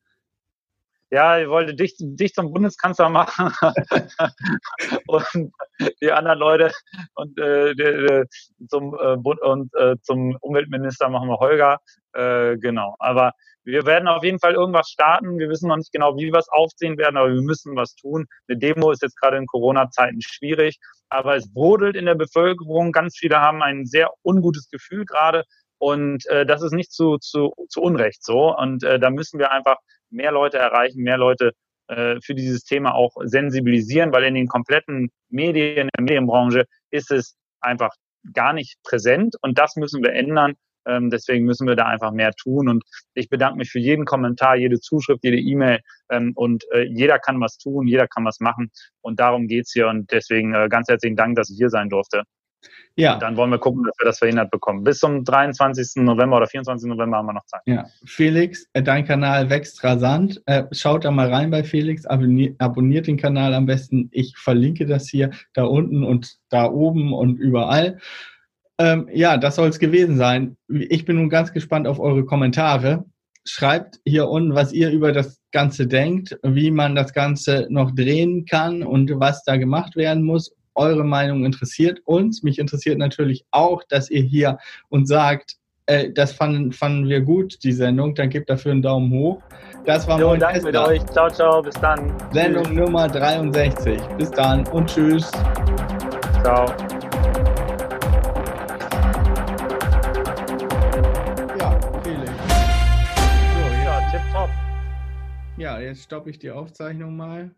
ja, ich wollte dich, dich zum Bundeskanzler machen und die anderen Leute und äh, die, zum äh, und äh, zum Umweltminister machen wir Holger. Äh, genau. Aber wir werden auf jeden Fall irgendwas starten. Wir wissen noch nicht genau, wie wir es aufziehen werden, aber wir müssen was tun. Eine Demo ist jetzt gerade in Corona-Zeiten schwierig, aber es brodelt in der Bevölkerung. Ganz viele haben ein sehr ungutes Gefühl gerade. Und äh, das ist nicht zu, zu, zu Unrecht so. Und äh, da müssen wir einfach mehr Leute erreichen, mehr Leute äh, für dieses Thema auch sensibilisieren, weil in den kompletten Medien, in der Medienbranche ist es einfach gar nicht präsent und das müssen wir ändern. Ähm, deswegen müssen wir da einfach mehr tun. Und ich bedanke mich für jeden Kommentar, jede Zuschrift, jede E-Mail. Ähm, und äh, jeder kann was tun, jeder kann was machen. Und darum geht's hier. Und deswegen äh, ganz herzlichen Dank, dass ich hier sein durfte. Ja. Und dann wollen wir gucken, dass wir das verhindert bekommen. Bis zum 23. November oder 24. November haben wir noch Zeit.
Ja, Felix, äh, dein Kanal wächst rasant. Äh, schaut da mal rein bei Felix, abonniert, abonniert den Kanal am besten. Ich verlinke das hier da unten und da oben und überall. Ähm, ja, das soll es gewesen sein. Ich bin nun ganz gespannt auf eure Kommentare. Schreibt hier unten, was ihr über das Ganze denkt, wie man das Ganze noch drehen kann und was da gemacht werden muss eure Meinung interessiert uns. Mich interessiert natürlich auch, dass ihr hier uns sagt, äh, das fanden, fanden wir gut, die Sendung. Dann gebt dafür einen Daumen hoch. Das war
jo, danke mit euch. Ciao, ciao. Bis dann.
Sendung tschüss. Nummer 63. Bis dann und tschüss.
Ciao.
Ja, Felix.
So, ja, tipptopp.
Ja, jetzt stoppe ich die Aufzeichnung mal.